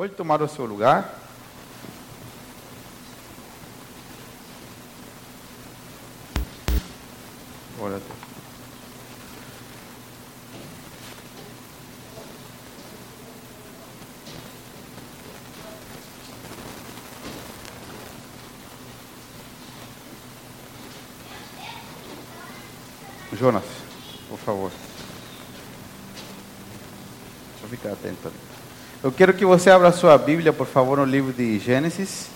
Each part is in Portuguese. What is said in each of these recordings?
Pode tomar o seu lugar. Glória a Deus. Jonas, por favor. Deixa eu ficar atento ali. Eu quero que você abra sua Bíblia, por favor, no livro de Gênesis.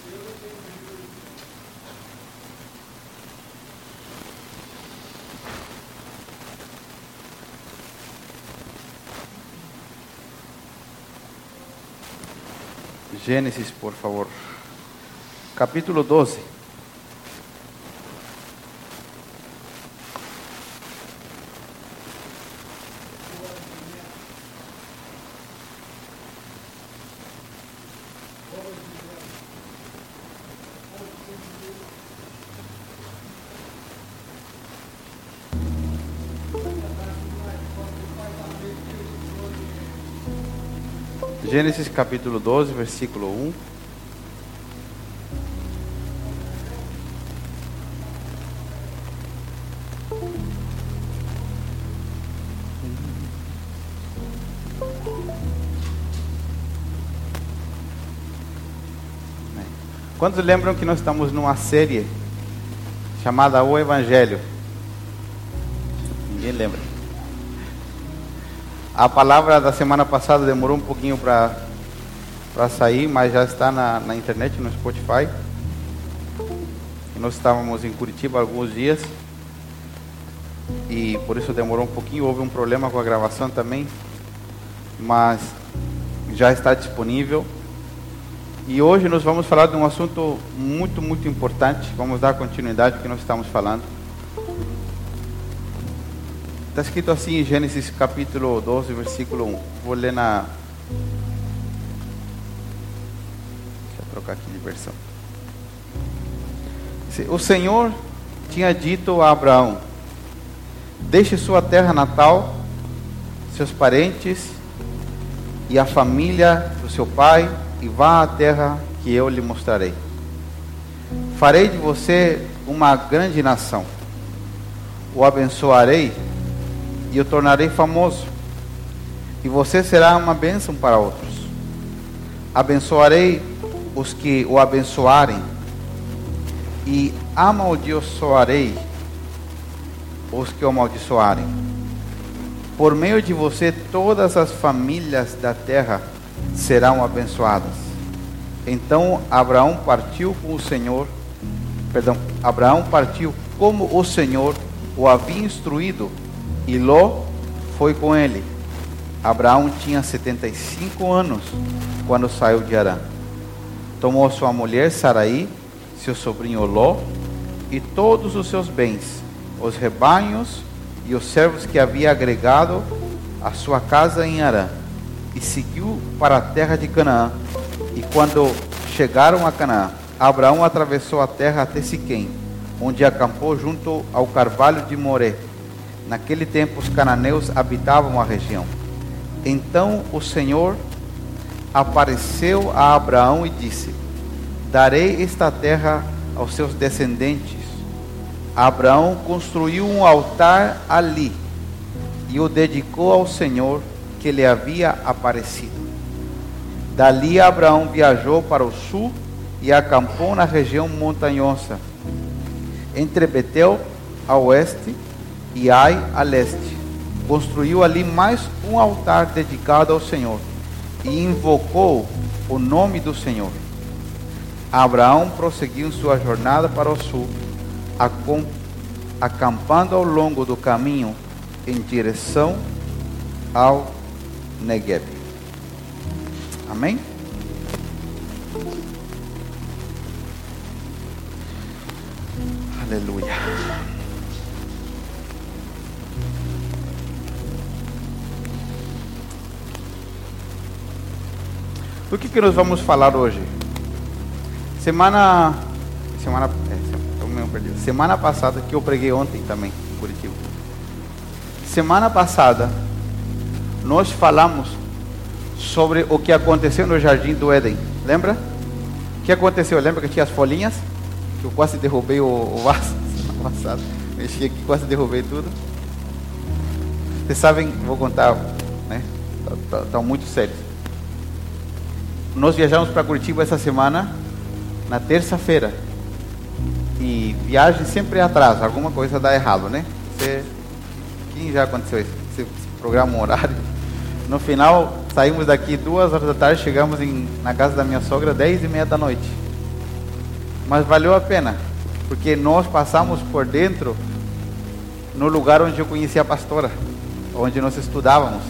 Gênesis, por favor. Capítulo 12. Gênesis capítulo 12, versículo 1. Quantos lembram que nós estamos numa série chamada O Evangelho? Ninguém lembra. A palavra da semana passada demorou um pouquinho para sair, mas já está na, na internet, no Spotify. E nós estávamos em Curitiba alguns dias e por isso demorou um pouquinho. Houve um problema com a gravação também, mas já está disponível. E hoje nós vamos falar de um assunto muito, muito importante. Vamos dar continuidade ao que nós estamos falando. Está escrito assim em Gênesis capítulo 12, versículo 1. Vou ler na. Trocar aqui de versão. O Senhor tinha dito a Abraão: Deixe sua terra natal, seus parentes e a família do seu pai e vá à terra que eu lhe mostrarei. Farei de você uma grande nação. O abençoarei e o tornarei famoso, e você será uma bênção para outros. Abençoarei os que o abençoarem, e amaldiçoarei os que o amaldiçoarem. Por meio de você, todas as famílias da terra serão abençoadas. Então Abraão partiu com o Senhor, perdão, Abraão partiu como o Senhor o havia instruído e Ló foi com ele. Abraão tinha 75 anos quando saiu de Arã. Tomou sua mulher Saraí, seu sobrinho Ló, e todos os seus bens, os rebanhos e os servos que havia agregado à sua casa em Arã, e seguiu para a terra de Canaã. E quando chegaram a Canaã, Abraão atravessou a terra até Siquém, onde acampou junto ao carvalho de Moré Naquele tempo os cananeus habitavam a região. Então o Senhor apareceu a Abraão e disse: Darei esta terra aos seus descendentes. Abraão construiu um altar ali e o dedicou ao Senhor que lhe havia aparecido. Dali Abraão viajou para o sul e acampou na região montanhosa, entre Betel a oeste e Ai a leste. Construiu ali mais um altar dedicado ao Senhor e invocou o nome do Senhor. Abraão prosseguiu sua jornada para o sul, acampando ao longo do caminho em direção ao Negev. Amém? Aleluia. Do que, que nós vamos falar hoje? Semana. Semana. É, semana passada, que eu preguei ontem também, em Curitiba. Semana passada, nós falamos sobre o que aconteceu no jardim do Éden. Lembra? O que aconteceu? Lembra que tinha as folhinhas? Que eu quase derrubei o, o vaso semana passada. Mexi aqui, quase derrubei tudo. Vocês sabem, vou contar, né? Tá, tá, tá muito sério. Nós viajamos para Curitiba essa semana, na terça-feira. E viagem sempre atrasa, alguma coisa dá errado, né? Você, quem já aconteceu isso? Você programa um horário. No final, saímos daqui duas horas da tarde, chegamos em, na casa da minha sogra dez e meia da noite. Mas valeu a pena, porque nós passamos por dentro no lugar onde eu conheci a pastora, onde nós estudávamos.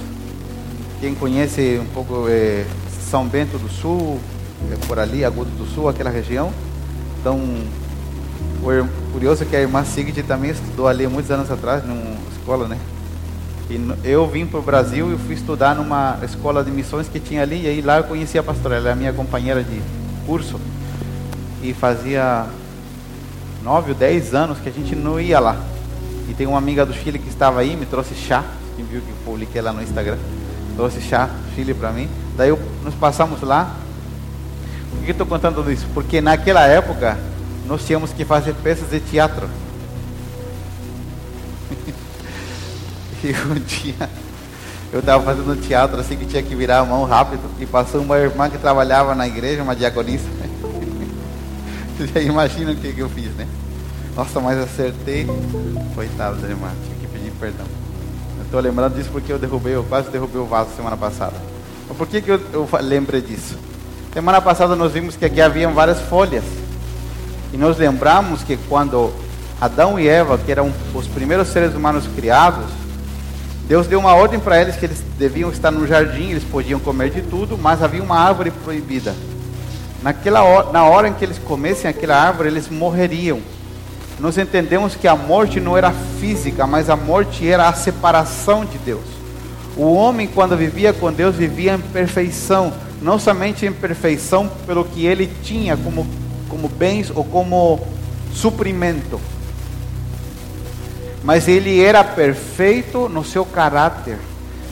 Quem conhece um pouco é, São Bento do Sul, é por ali, Agudo do Sul, aquela região. Então, curioso é que a irmã Sigrid também estudou ali muitos anos atrás, numa escola, né? E eu vim para o Brasil e fui estudar numa escola de missões que tinha ali, e aí lá eu conheci a pastora, ela é minha companheira de curso. E fazia nove ou dez anos que a gente não ia lá. E tem uma amiga do Chile que estava aí, me trouxe chá, quem viu que eu publiquei lá no Instagram, trouxe chá Chile para mim. Daí nós passamos lá. Por que estou contando isso? Porque naquela época nós tínhamos que fazer peças de teatro. E um dia eu estava fazendo teatro assim que tinha que virar a mão rápido e passou uma irmã que trabalhava na igreja, uma diaconisa. Você já imagina o que, que eu fiz, né? Nossa, mas acertei. Coitado da irmã, tinha que pedir perdão. Eu estou lembrando disso porque eu derrubei, eu quase derrubei o vaso semana passada. Por que, que eu, eu disso? Semana passada nós vimos que aqui haviam várias folhas. E nós lembramos que quando Adão e Eva, que eram os primeiros seres humanos criados, Deus deu uma ordem para eles que eles deviam estar no jardim, eles podiam comer de tudo, mas havia uma árvore proibida. Naquela hora, na hora em que eles comessem aquela árvore, eles morreriam. Nós entendemos que a morte não era física, mas a morte era a separação de Deus. O homem, quando vivia com Deus, vivia em perfeição, não somente em perfeição pelo que ele tinha como, como bens ou como suprimento, mas ele era perfeito no seu caráter,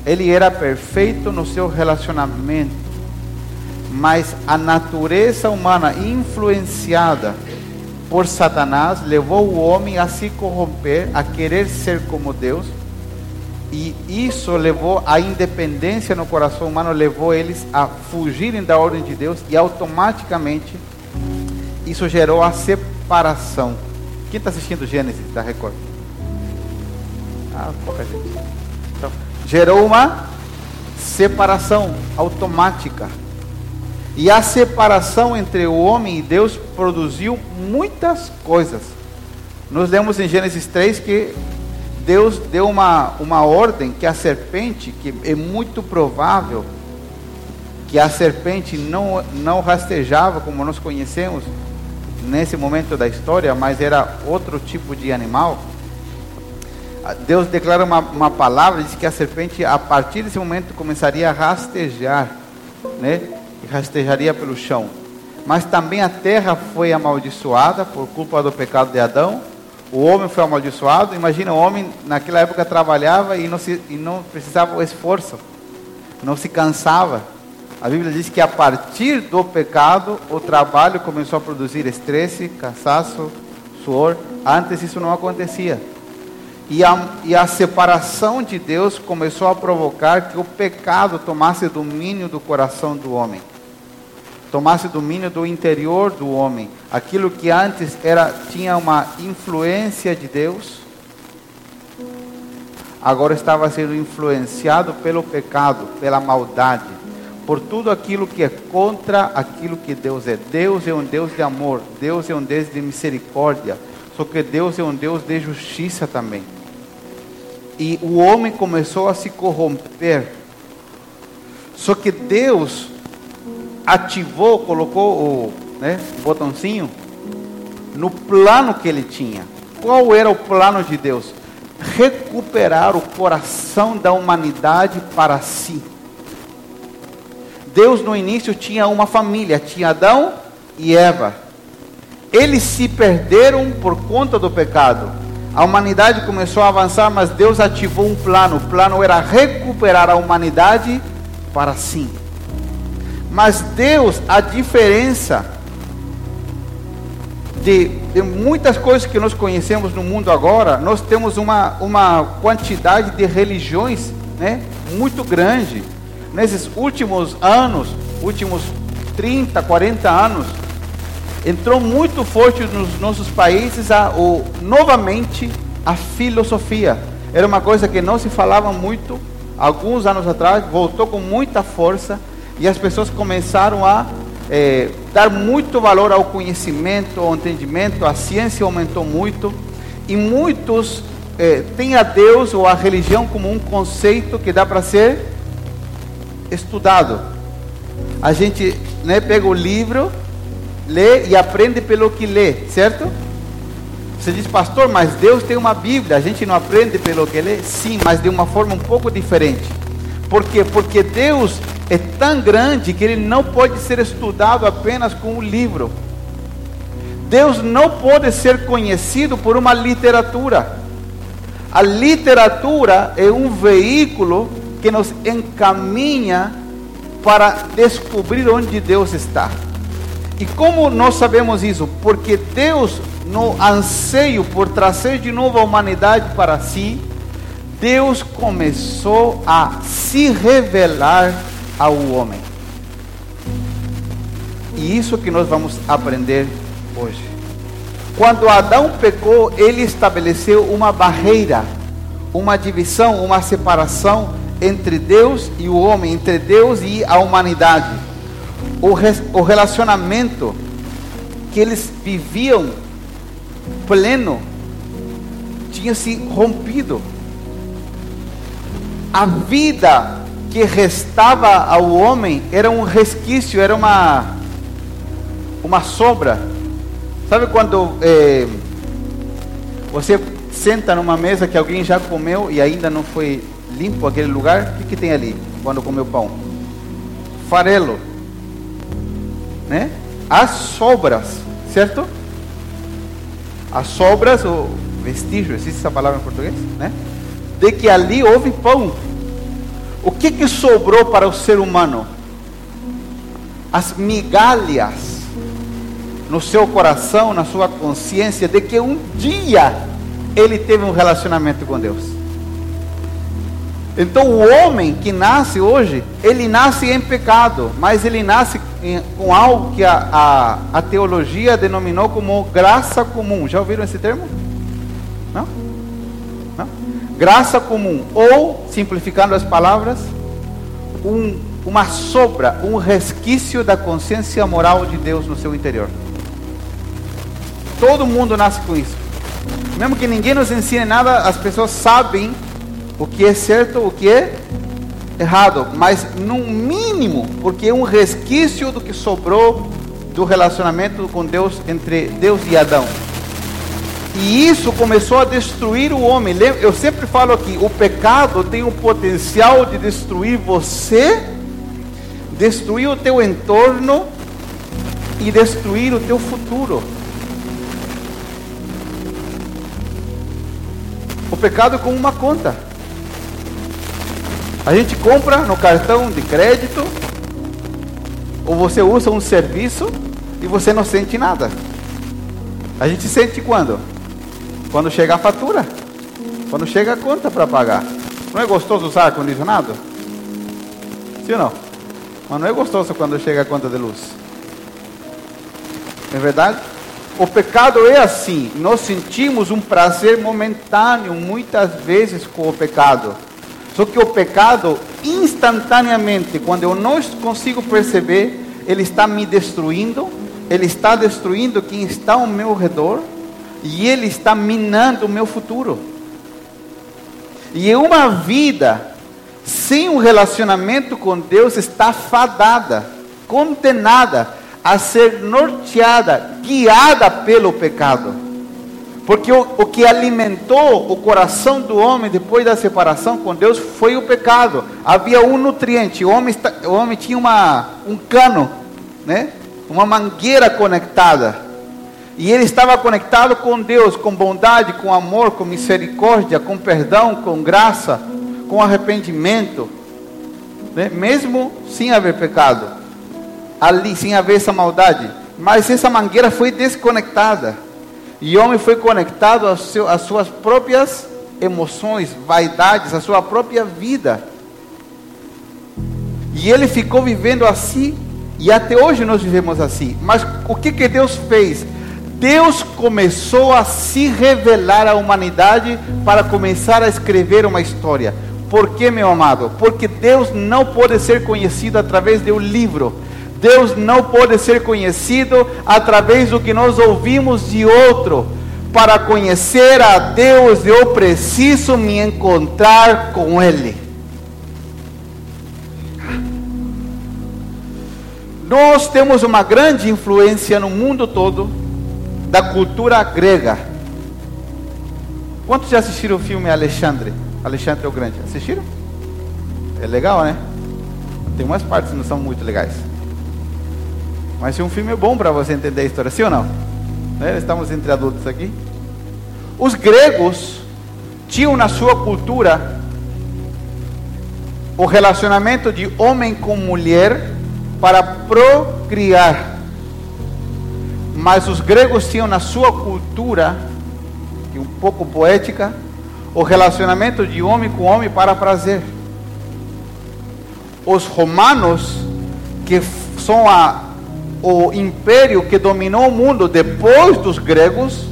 ele era perfeito no seu relacionamento. Mas a natureza humana influenciada por Satanás levou o homem a se corromper, a querer ser como Deus. E isso levou a independência no coração humano, levou eles a fugirem da ordem de Deus e automaticamente isso gerou a separação. Quem está assistindo Gênesis da Record? Ah, pouca gente. Então, gerou uma separação automática. E a separação entre o homem e Deus produziu muitas coisas. Nós lemos em Gênesis 3 que Deus deu uma, uma ordem que a serpente, que é muito provável que a serpente não, não rastejava como nós conhecemos nesse momento da história, mas era outro tipo de animal Deus declara uma, uma palavra, diz que a serpente, a partir desse momento, começaria a rastejar, né? E rastejaria pelo chão. Mas também a terra foi amaldiçoada por culpa do pecado de Adão. O homem foi amaldiçoado. Imagina, o homem naquela época trabalhava e não, se, e não precisava esforço, não se cansava. A Bíblia diz que a partir do pecado, o trabalho começou a produzir estresse, cansaço, suor. Antes isso não acontecia. E a, e a separação de Deus começou a provocar que o pecado tomasse domínio do coração do homem, tomasse domínio do interior do homem. Aquilo que antes era tinha uma influência de Deus, agora estava sendo influenciado pelo pecado, pela maldade, por tudo aquilo que é contra aquilo que Deus é. Deus é um Deus de amor, Deus é um Deus de misericórdia, só que Deus é um Deus de justiça também. E o homem começou a se corromper. Só que Deus ativou, colocou o, né, o botãozinho no plano que ele tinha. Qual era o plano de Deus? Recuperar o coração da humanidade para si. Deus no início tinha uma família, tinha Adão e Eva. Eles se perderam por conta do pecado. A humanidade começou a avançar, mas Deus ativou um plano. O plano era recuperar a humanidade para si. Mas Deus, a diferença de, de, muitas coisas que nós conhecemos no mundo agora, nós temos uma, uma quantidade de religiões né, muito grande. Nesses últimos anos, últimos 30, 40 anos, entrou muito forte nos nossos países a, o, novamente a filosofia. Era uma coisa que não se falava muito alguns anos atrás, voltou com muita força e as pessoas começaram a é, dar muito valor ao conhecimento, ao entendimento, a ciência aumentou muito e muitos é, têm a Deus ou a religião como um conceito que dá para ser estudado. A gente né, pega o livro, lê e aprende pelo que lê, certo? Você diz, pastor, mas Deus tem uma Bíblia, a gente não aprende pelo que lê? Sim, mas de uma forma um pouco diferente. Por quê? Porque Deus é tão grande que ele não pode ser estudado apenas com o livro. Deus não pode ser conhecido por uma literatura. A literatura é um veículo que nos encaminha para descobrir onde Deus está. E como nós sabemos isso? Porque Deus, no anseio por trazer de novo a humanidade para si, Deus começou a se revelar ao homem. E isso que nós vamos aprender hoje. Quando Adão pecou, ele estabeleceu uma barreira, uma divisão, uma separação entre Deus e o homem, entre Deus e a humanidade. O, o relacionamento que eles viviam pleno tinha se rompido. A vida que restava ao homem era um resquício, era uma uma sombra. Sabe quando é, você senta numa mesa que alguém já comeu e ainda não foi limpo aquele lugar, o que, que tem ali quando comeu pão? Farelo, né? As sobras, certo? As sobras, ou vestígio, existe essa palavra em português, né? De que ali houve pão. O que, que sobrou para o ser humano? As migalhas no seu coração, na sua consciência, de que um dia ele teve um relacionamento com Deus. Então o homem que nasce hoje, ele nasce em pecado, mas ele nasce em, com algo que a, a, a, teologia denominou como graça comum. Já ouviram esse termo? Graça comum, ou, simplificando as palavras, um, uma sobra, um resquício da consciência moral de Deus no seu interior. Todo mundo nasce com isso. Mesmo que ninguém nos ensine nada, as pessoas sabem o que é certo, o que é errado, mas no mínimo, porque é um resquício do que sobrou do relacionamento com Deus entre Deus e Adão. E isso começou a destruir o homem. Eu sempre falo aqui: o pecado tem o potencial de destruir você, destruir o teu entorno e destruir o teu futuro. O pecado é como uma conta. A gente compra no cartão de crédito, ou você usa um serviço e você não sente nada. A gente sente quando? Quando chega a fatura, quando chega a conta para pagar. Não é gostoso usar ar-condicionado? Sim ou não? Mas não é gostoso quando chega a conta de luz. É verdade? O pecado é assim. Nós sentimos um prazer momentâneo muitas vezes com o pecado. Só que o pecado, instantaneamente, quando eu não consigo perceber, ele está me destruindo, ele está destruindo quem está ao meu redor e ele está minando o meu futuro. E uma vida sem um relacionamento com Deus está fadada, condenada a ser norteada, guiada pelo pecado. Porque o, o que alimentou o coração do homem depois da separação com Deus foi o pecado. Havia um nutriente. O homem, o homem tinha uma, um cano, né? uma mangueira conectada. E ele estava conectado com Deus, com bondade, com amor, com misericórdia, com perdão, com graça, com arrependimento, né? mesmo sem haver pecado. ali, sem haver essa maldade. Mas essa mangueira foi desconectada. E o homem foi conectado às suas próprias emoções, vaidades, à sua própria vida. E ele ficou vivendo assim, e até hoje nós vivemos assim. Mas o que, que Deus fez? Deus começou a se revelar à humanidade para começar a escrever uma história. Por que, meu amado? Porque Deus não pode ser conhecido através de um livro. Deus não pode ser conhecido através do que nós ouvimos de outro. Para conhecer a Deus, eu preciso me encontrar com Ele. Nós temos uma grande influência no mundo todo da cultura grega. Quantos já assistiram o filme Alexandre? Alexandre o Grande. Assistiram? É legal, né? Tem umas partes que não são muito legais. Mas se um filme é bom para você entender a história, sim ou não? Né? Estamos entre adultos aqui. Os gregos tinham na sua cultura o relacionamento de homem com mulher para procriar. Mas os gregos tinham na sua cultura, e um pouco poética, o relacionamento de homem com homem para prazer. Os romanos, que são a, o império que dominou o mundo depois dos gregos,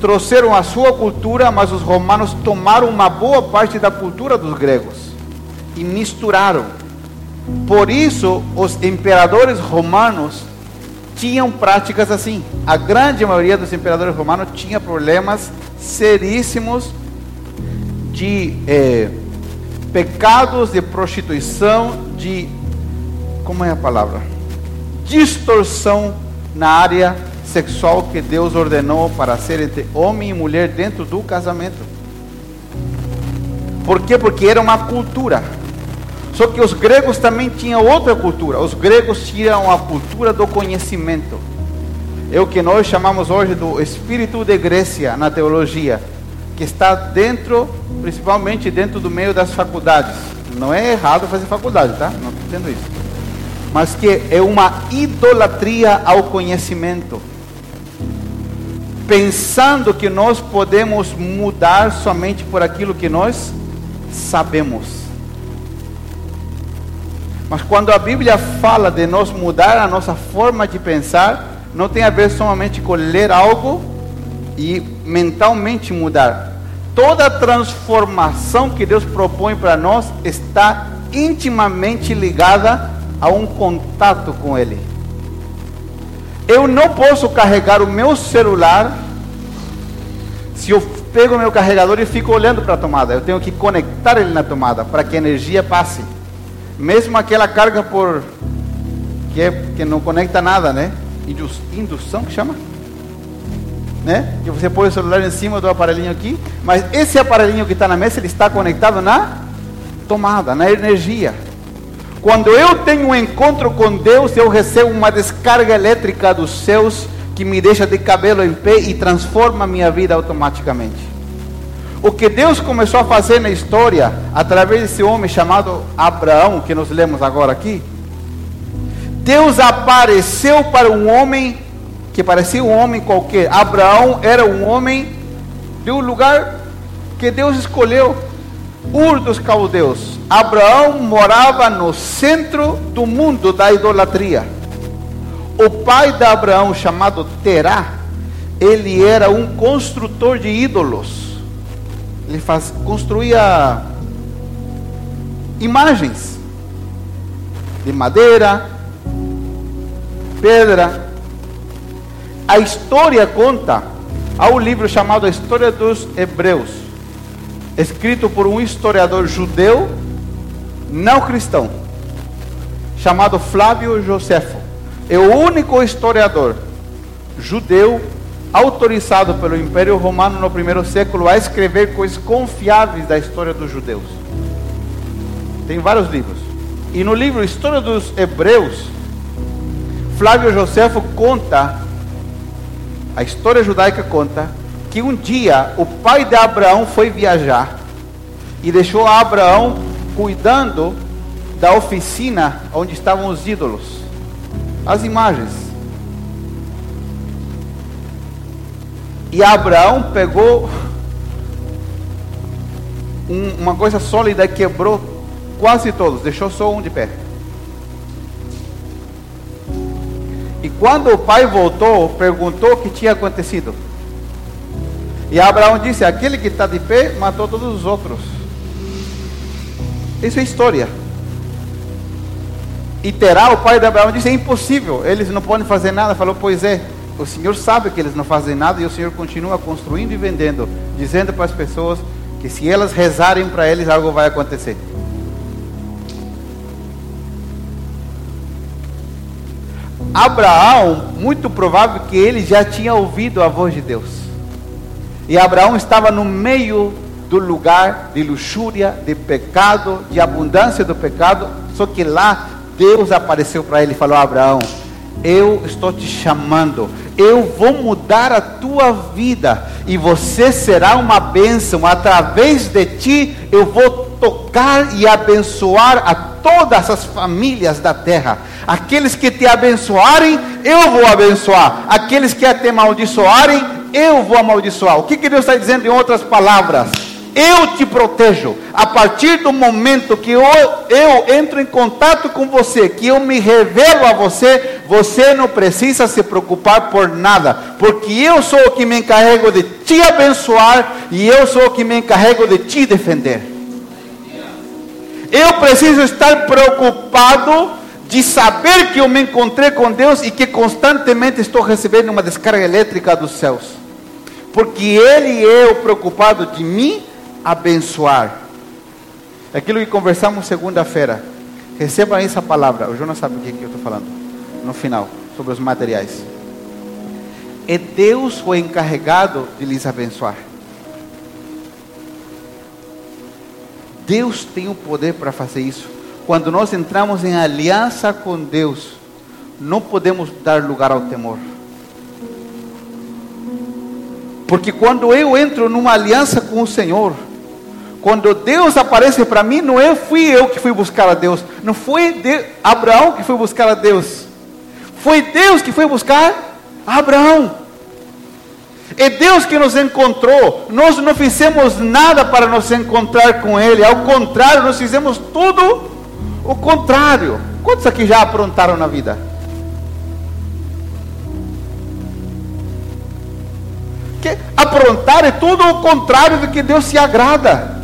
trouxeram a sua cultura, mas os romanos tomaram uma boa parte da cultura dos gregos e misturaram. Por isso, os imperadores romanos tinham práticas assim. A grande maioria dos imperadores romanos tinha problemas seríssimos de eh, pecados de prostituição, de como é a palavra? Distorção na área sexual que Deus ordenou para ser entre homem e mulher dentro do casamento. Por quê? Porque era uma cultura. Só que os gregos também tinham outra cultura. Os gregos tinham a cultura do conhecimento. É o que nós chamamos hoje do espírito de Grécia na teologia, que está dentro, principalmente dentro do meio das faculdades. Não é errado fazer faculdade, tá? Não estou dizendo isso. Mas que é uma idolatria ao conhecimento. Pensando que nós podemos mudar somente por aquilo que nós sabemos. Mas quando a Bíblia fala de nós mudar a nossa forma de pensar, não tem a ver somente com ler algo e mentalmente mudar. Toda transformação que Deus propõe para nós está intimamente ligada a um contato com Ele. Eu não posso carregar o meu celular se eu pego o meu carregador e fico olhando para a tomada. Eu tenho que conectar ele na tomada para que a energia passe. Mesmo aquela carga por que, é, que não conecta nada, né? Indução que chama? Né? Que você põe o celular em cima do aparelhinho aqui, mas esse aparelhinho que está na mesa, ele está conectado na tomada, na energia. Quando eu tenho um encontro com Deus, eu recebo uma descarga elétrica dos céus que me deixa de cabelo em pé e transforma minha vida automaticamente. O que Deus começou a fazer na história, através desse homem chamado Abraão, que nós lemos agora aqui, Deus apareceu para um homem que parecia um homem qualquer. Abraão era um homem de um lugar que Deus escolheu, Ur dos Caldeus. Abraão morava no centro do mundo da idolatria. O pai de Abraão, chamado Terá, ele era um construtor de ídolos ele faz, construía imagens de madeira, pedra. A história conta, há um livro chamado A História dos Hebreus, escrito por um historiador judeu não cristão, chamado Flávio Josefo. É o único historiador judeu autorizado pelo Império Romano no primeiro século a escrever coisas confiáveis da história dos judeus. Tem vários livros. E no livro História dos Hebreus, Flávio Josefo conta, a história judaica conta, que um dia o pai de Abraão foi viajar e deixou Abraão cuidando da oficina onde estavam os ídolos. as imagens. E Abraão pegou um, uma coisa sólida e quebrou quase todos, deixou só um de pé. E quando o pai voltou, perguntou o que tinha acontecido. E Abraão disse: Aquele que está de pé matou todos os outros. Isso é história. E Terá, o pai de Abraão, disse: É impossível, eles não podem fazer nada. Falou: Pois é, o Senhor sabe que eles não fazem nada e o Senhor continua construindo e vendendo, dizendo para as pessoas que se elas rezarem para eles, algo vai acontecer. Abraão, muito provável que ele já tinha ouvido a voz de Deus. E Abraão estava no meio do lugar de luxúria, de pecado, de abundância do pecado, só que lá Deus apareceu para ele e falou: Abraão, eu estou te chamando, eu vou mudar a tua vida e você será uma bênção. Através de ti, eu vou tocar e abençoar a todas as famílias da terra. Aqueles que te abençoarem, eu vou abençoar. Aqueles que te amaldiçoarem, eu vou amaldiçoar. O que, que Deus está dizendo em outras palavras? Eu te protejo. A partir do momento que eu, eu entro em contato com você, que eu me revelo a você, você não precisa se preocupar por nada, porque eu sou o que me encarrego de te abençoar e eu sou o que me encarrego de te defender. Eu preciso estar preocupado de saber que eu me encontrei com Deus e que constantemente estou recebendo uma descarga elétrica dos céus. Porque Ele é o preocupado de mim abençoar. Aquilo que conversamos segunda-feira. Receba essa palavra. O Jonas sabe o que, que eu estou falando. No final, sobre os materiais. É Deus o encarregado de lhes abençoar. Deus tem o poder para fazer isso. Quando nós entramos em aliança com Deus, não podemos dar lugar ao temor. Porque quando eu entro numa aliança com o Senhor, quando Deus aparece para mim, não é fui eu que fui buscar a Deus, não foi de Abraão que foi buscar a Deus, foi Deus que foi buscar Abraão. É Deus que nos encontrou. Nós não fizemos nada para nos encontrar com Ele. Ao contrário, nós fizemos tudo o contrário. Quantos aqui já aprontaram na vida? Que aprontar é tudo o contrário do que Deus se agrada.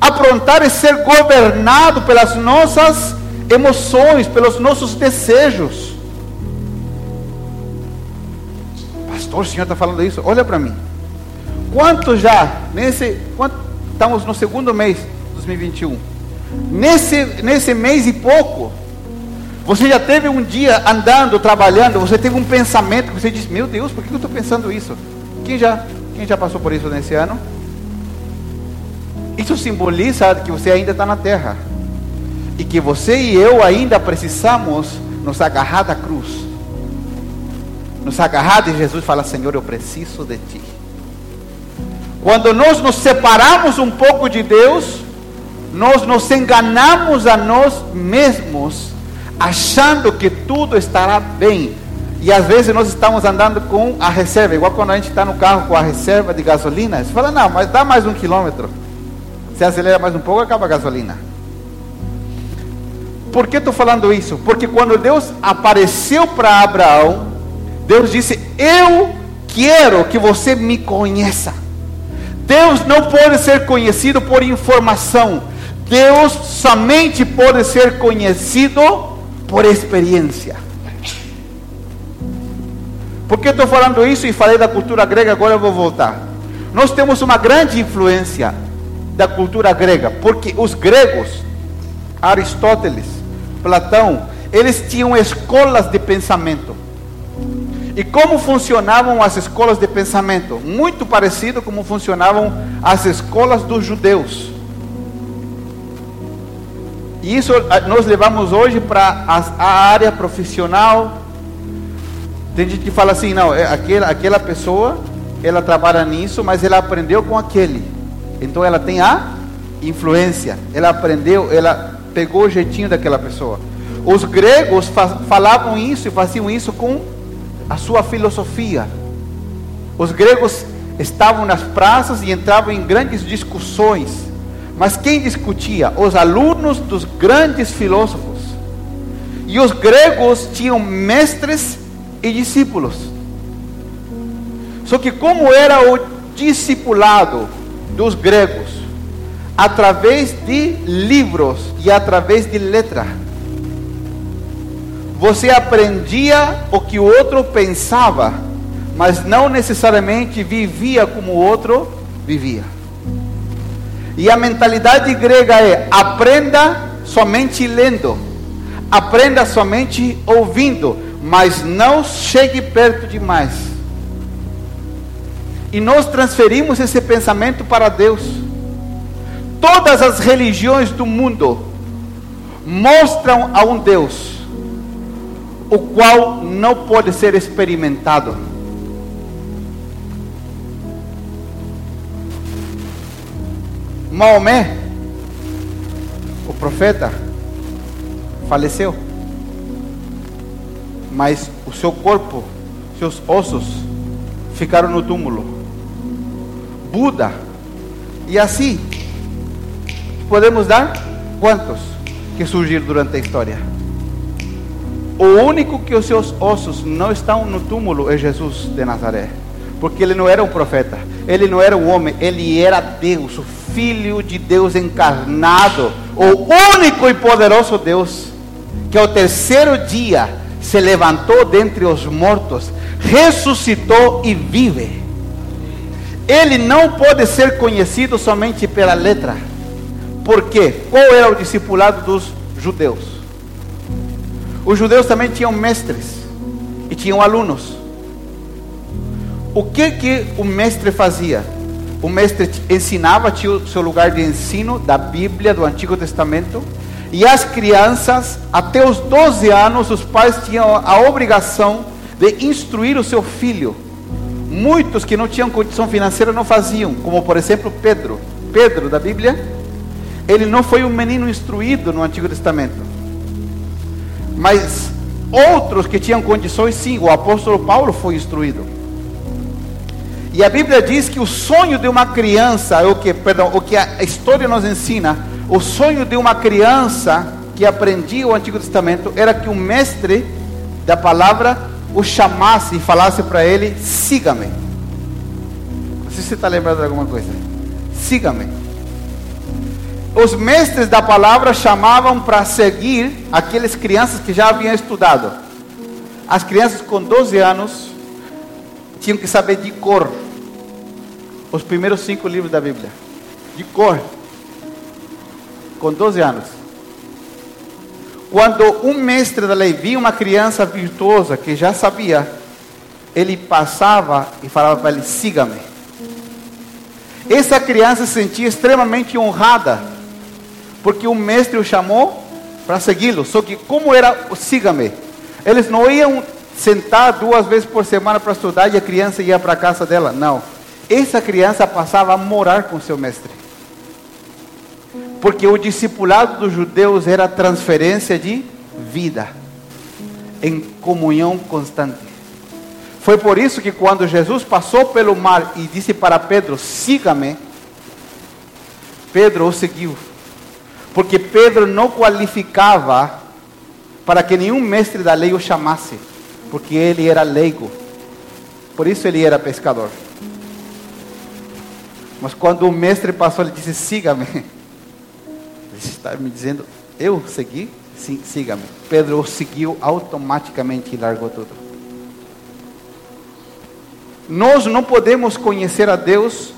Aprontar é ser governado pelas nossas emoções, pelos nossos desejos. Pastor, o senhor está falando isso? Olha para mim. Quanto já, nesse, quanto, estamos no segundo mês de 2021. Nesse, nesse mês e pouco, você já teve um dia andando, trabalhando, você teve um pensamento que você disse, meu Deus, por que eu estou pensando isso? Quem já, quem já passou por isso nesse ano? Isso simboliza que você ainda está na terra. E que você e eu ainda precisamos nos agarrar da cruz. Nos agarrar de Jesus e falar, Senhor, eu preciso de Ti. Quando nós nos separamos um pouco de Deus, nós nos enganamos a nós mesmos, achando que tudo estará bem. E às vezes nós estamos andando com a reserva, igual quando a gente está no carro com a reserva de gasolina, você fala, não, mas dá mais um quilômetro. Você acelera mais um pouco, acaba a gasolina. Por que estou falando isso? Porque quando Deus apareceu para Abraão, Deus disse: Eu quero que você me conheça. Deus não pode ser conhecido por informação. Deus somente pode ser conhecido por experiência. Por que estou falando isso e falei da cultura grega? Agora eu vou voltar. Nós temos uma grande influência da cultura grega, porque os gregos, Aristóteles, Platão, eles tinham escolas de pensamento. E como funcionavam as escolas de pensamento? Muito parecido como funcionavam as escolas dos judeus. E isso nós levamos hoje para a área profissional. Tem gente que fala assim, não, é aquela, aquela pessoa, ela trabalha nisso, mas ela aprendeu com aquele. Então ela tem a influência, ela aprendeu, ela pegou o jeitinho daquela pessoa. Os gregos falavam isso e faziam isso com a sua filosofia. Os gregos estavam nas praças e entravam em grandes discussões. Mas quem discutia? Os alunos dos grandes filósofos. E os gregos tinham mestres e discípulos. Só que como era o discipulado dos gregos? Através de livros e através de letra. Você aprendia o que o outro pensava, mas não necessariamente vivia como o outro vivia. E a mentalidade grega é: aprenda somente lendo, aprenda somente ouvindo, mas não chegue perto demais. E nós transferimos esse pensamento para Deus. Todas as religiões do mundo mostram a um Deus o qual não pode ser experimentado. Maomé, o profeta, faleceu, mas o seu corpo, seus ossos ficaram no túmulo. Buda, e assim, podemos dar quantos que surgiram durante a história? O único que os seus ossos não estão no túmulo é Jesus de Nazaré. Porque ele não era um profeta, ele não era um homem, ele era Deus, o Filho de Deus encarnado, o único e poderoso Deus, que ao terceiro dia se levantou dentre os mortos, ressuscitou e vive. Ele não pode ser conhecido somente pela letra. Por quê? Qual era o discipulado dos judeus? Os judeus também tinham mestres e tinham alunos. O que que o mestre fazia? O mestre ensinava, tinha o seu lugar de ensino da Bíblia, do Antigo Testamento, e as crianças, até os 12 anos, os pais tinham a obrigação de instruir o seu filho. Muitos que não tinham condição financeira não faziam, como por exemplo Pedro. Pedro da Bíblia, ele não foi um menino instruído no Antigo Testamento. Mas outros que tinham condições, sim, o apóstolo Paulo foi instruído. E a Bíblia diz que o sonho de uma criança, o que, perdão, o que a história nos ensina, o sonho de uma criança que aprendia o Antigo Testamento era que o mestre da palavra o chamasse e falasse para ele: siga-me. Não sei se você está lembrado de alguma coisa. Siga-me os mestres da palavra chamavam para seguir aquelas crianças que já haviam estudado. As crianças com 12 anos tinham que saber de cor os primeiros cinco livros da Bíblia. De cor. Com 12 anos. Quando um mestre da lei via uma criança virtuosa que já sabia, ele passava e falava para ele: siga-me. Essa criança se sentia extremamente honrada porque o mestre o chamou para segui-lo. Só que, como era o siga-me, eles não iam sentar duas vezes por semana para estudar e a criança ia para a casa dela. Não. Essa criança passava a morar com seu mestre. Porque o discipulado dos judeus era transferência de vida, em comunhão constante. Foi por isso que quando Jesus passou pelo mar e disse para Pedro: siga-me, Pedro o seguiu. Porque Pedro não qualificava para que nenhum mestre da lei o chamasse, porque ele era leigo. Por isso ele era pescador. Mas quando o mestre passou, ele disse: Siga-me. Ele está me dizendo: Eu segui? Sim, siga-me. Pedro o seguiu automaticamente e largou tudo. Nós não podemos conhecer a Deus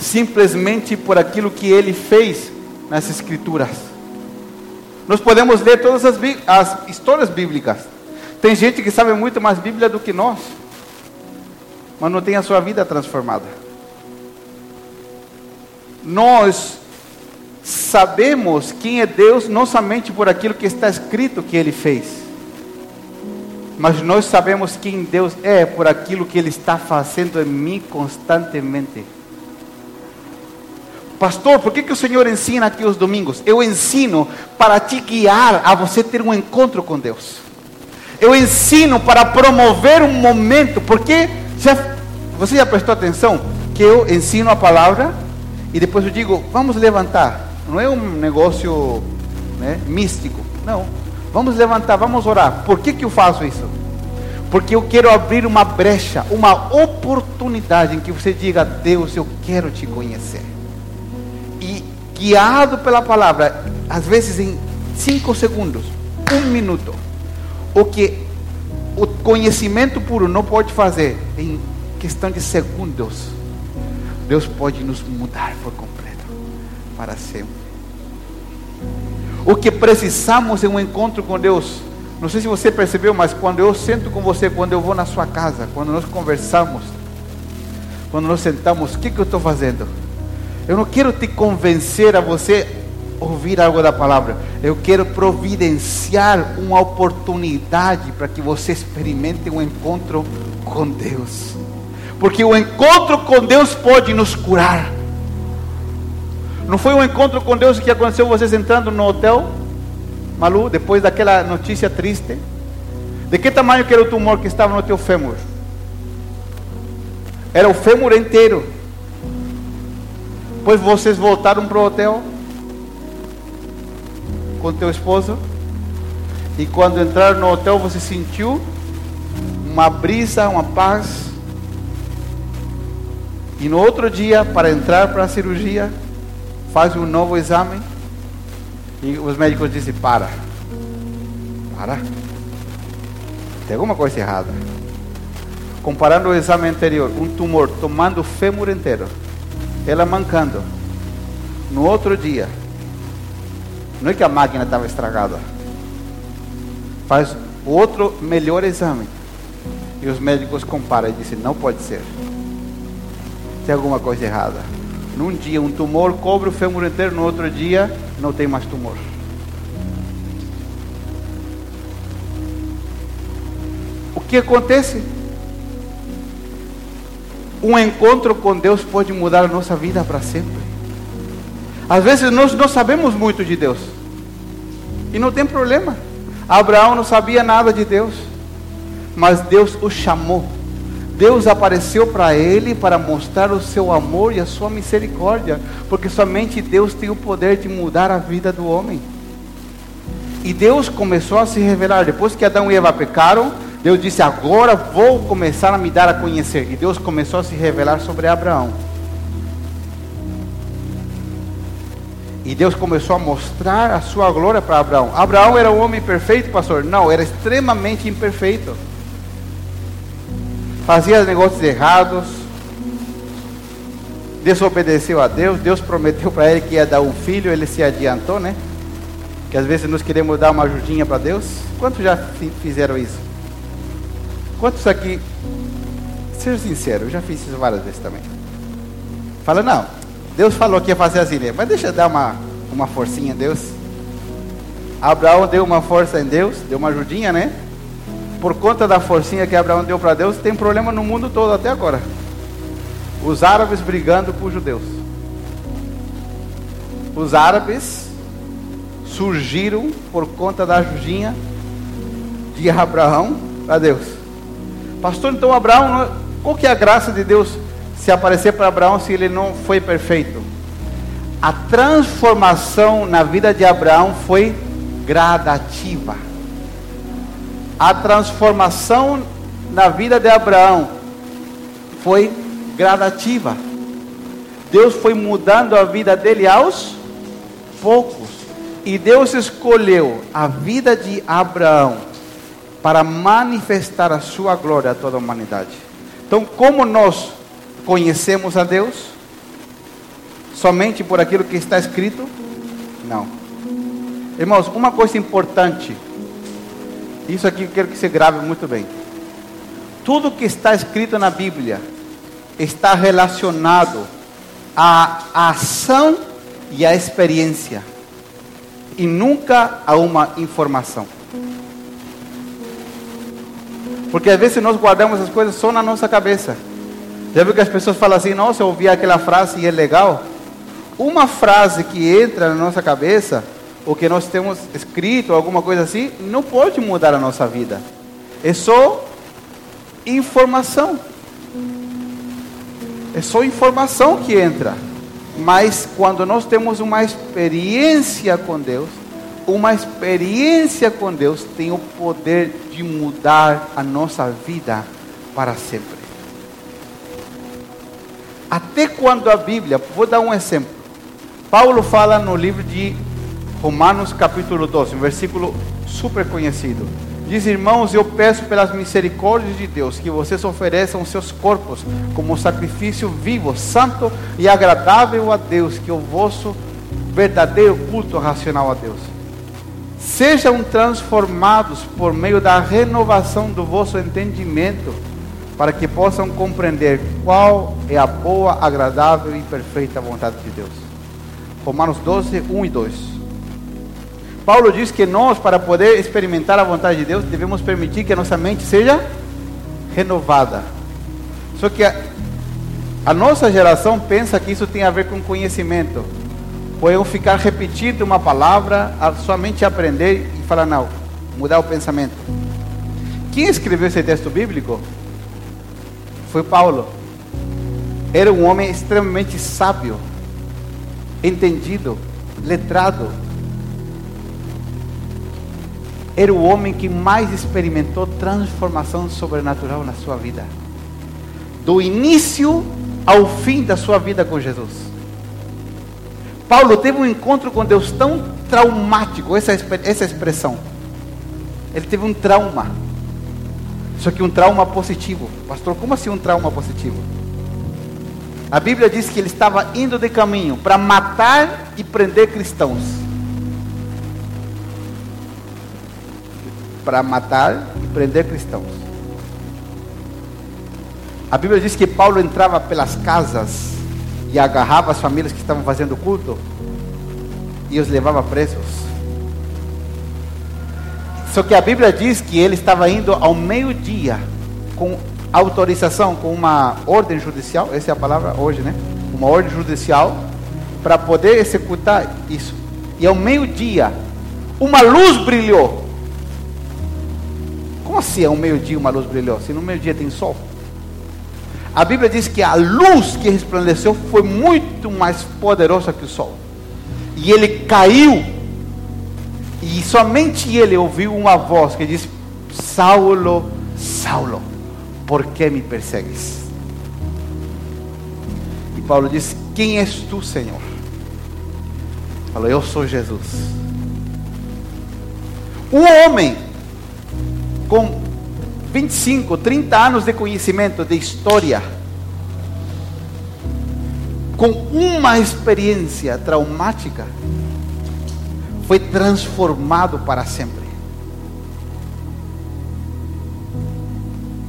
simplesmente por aquilo que ele fez nas Escrituras. Nós podemos ler todas as, as histórias bíblicas. Tem gente que sabe muito mais Bíblia do que nós, mas não tem a sua vida transformada. Nós sabemos quem é Deus não somente por aquilo que está escrito que Ele fez, mas nós sabemos quem Deus é por aquilo que Ele está fazendo em mim constantemente. Pastor, por que, que o Senhor ensina aqui os domingos? Eu ensino para te guiar a você ter um encontro com Deus. Eu ensino para promover um momento, porque já, você já prestou atenção que eu ensino a palavra e depois eu digo, vamos levantar. Não é um negócio né, místico, não. Vamos levantar, vamos orar. Por que, que eu faço isso? Porque eu quero abrir uma brecha, uma oportunidade em que você diga: Deus, eu quero te conhecer. Guiado pela palavra, às vezes em cinco segundos, um minuto, o que o conhecimento puro não pode fazer em questão de segundos, Deus pode nos mudar por completo, para sempre. O que precisamos é um encontro com Deus não sei se você percebeu, mas quando eu sento com você, quando eu vou na sua casa, quando nós conversamos, quando nós sentamos, o que, que eu estou fazendo? Eu não quero te convencer a você ouvir algo da palavra. Eu quero providenciar uma oportunidade para que você experimente um encontro com Deus. Porque o encontro com Deus pode nos curar. Não foi um encontro com Deus que aconteceu vocês entrando no hotel? Malu, depois daquela notícia triste, de que tamanho que era o tumor que estava no teu fêmur? Era o fêmur inteiro. Depois vocês voltaram para o hotel com teu esposo. E quando entraram no hotel, você sentiu uma brisa, uma paz. E no outro dia, para entrar para a cirurgia, faz um novo exame e os médicos dizem: para, para, tem alguma coisa errada. Comparando o exame anterior, um tumor tomando o fêmur inteiro, ela mancando. No outro dia, não é que a máquina estava estragada, faz outro melhor exame. E os médicos comparam e dizem: não pode ser. Tem alguma coisa errada. Num dia um tumor cobre o fêmur inteiro, no outro dia não tem mais tumor. O que acontece? Um encontro com Deus pode mudar a nossa vida para sempre. Às vezes nós não sabemos muito de Deus. E não tem problema. Abraão não sabia nada de Deus. Mas Deus o chamou Deus apareceu para ele para mostrar o seu amor e a sua misericórdia, porque somente Deus tem o poder de mudar a vida do homem. E Deus começou a se revelar. Depois que Adão e Eva pecaram, Deus disse: Agora vou começar a me dar a conhecer. E Deus começou a se revelar sobre Abraão. E Deus começou a mostrar a sua glória para Abraão. Abraão era um homem perfeito, pastor? Não, era extremamente imperfeito fazia negócios errados, desobedeceu a Deus, Deus prometeu para ele que ia dar um filho, ele se adiantou, né? Que às vezes nós queremos dar uma ajudinha para Deus. Quantos já fizeram isso? Quantos aqui, seja sincero, eu já fiz isso várias vezes também. Fala, não, Deus falou que ia fazer assim, né? mas deixa eu dar uma, uma forcinha a Deus. Abraão deu uma força em Deus, deu uma ajudinha, né? por conta da forcinha que Abraão deu para Deus, tem problema no mundo todo até agora. Os árabes brigando com os judeus. Os árabes surgiram por conta da ajudinha de Abraão para Deus. Pastor, então Abraão, qual que é a graça de Deus se aparecer para Abraão se ele não foi perfeito? A transformação na vida de Abraão foi gradativa a transformação na vida de Abraão foi gradativa. Deus foi mudando a vida dele aos poucos. E Deus escolheu a vida de Abraão para manifestar a sua glória a toda a humanidade. Então, como nós conhecemos a Deus? Somente por aquilo que está escrito? Não. Irmãos, uma coisa importante isso aqui eu quero que você grave muito bem. Tudo que está escrito na Bíblia está relacionado à ação e à experiência, e nunca a uma informação. Porque às vezes nós guardamos as coisas só na nossa cabeça. Já viu que as pessoas falam assim: Nossa, eu ouvi aquela frase e é legal. uma frase que entra na nossa cabeça, ou que nós temos escrito, alguma coisa assim, não pode mudar a nossa vida. É só informação. É só informação que entra. Mas quando nós temos uma experiência com Deus, uma experiência com Deus tem o poder de mudar a nossa vida para sempre. Até quando a Bíblia, vou dar um exemplo. Paulo fala no livro de Romanos, capítulo 12, um versículo super conhecido. Diz, irmãos, eu peço pelas misericórdias de Deus que vocês ofereçam seus corpos como sacrifício vivo, santo e agradável a Deus, que é o vosso verdadeiro culto racional a Deus. Sejam transformados por meio da renovação do vosso entendimento, para que possam compreender qual é a boa, agradável e perfeita vontade de Deus. Romanos 12, 1 e 2. Paulo diz que nós, para poder experimentar a vontade de Deus, devemos permitir que a nossa mente seja renovada. Só que a, a nossa geração pensa que isso tem a ver com conhecimento. Podem ficar repetindo uma palavra, a somente aprender e falar, não, mudar o pensamento. Quem escreveu esse texto bíblico? Foi Paulo. Era um homem extremamente sábio, entendido, letrado era o homem que mais experimentou transformação sobrenatural na sua vida. Do início ao fim da sua vida com Jesus. Paulo teve um encontro com Deus tão traumático, essa, essa expressão. Ele teve um trauma. Só que um trauma positivo. Pastor, como assim um trauma positivo? A Bíblia diz que ele estava indo de caminho para matar e prender cristãos. para matar e prender cristãos. A Bíblia diz que Paulo entrava pelas casas e agarrava as famílias que estavam fazendo culto e os levava presos. Só que a Bíblia diz que ele estava indo ao meio-dia com autorização, com uma ordem judicial, essa é a palavra hoje, né? Uma ordem judicial para poder executar isso. E ao meio-dia, uma luz brilhou como assim um meio-dia uma luz brilhou? Se no meio-dia tem sol? A Bíblia diz que a luz que resplandeceu foi muito mais poderosa que o sol. E ele caiu. E somente ele ouviu uma voz que diz: Saulo, Saulo, por que me persegues? E Paulo diz: Quem és tu, Senhor? Falou: Eu sou Jesus. O homem com 25, 30 anos de conhecimento de história, com uma experiência traumática, foi transformado para sempre.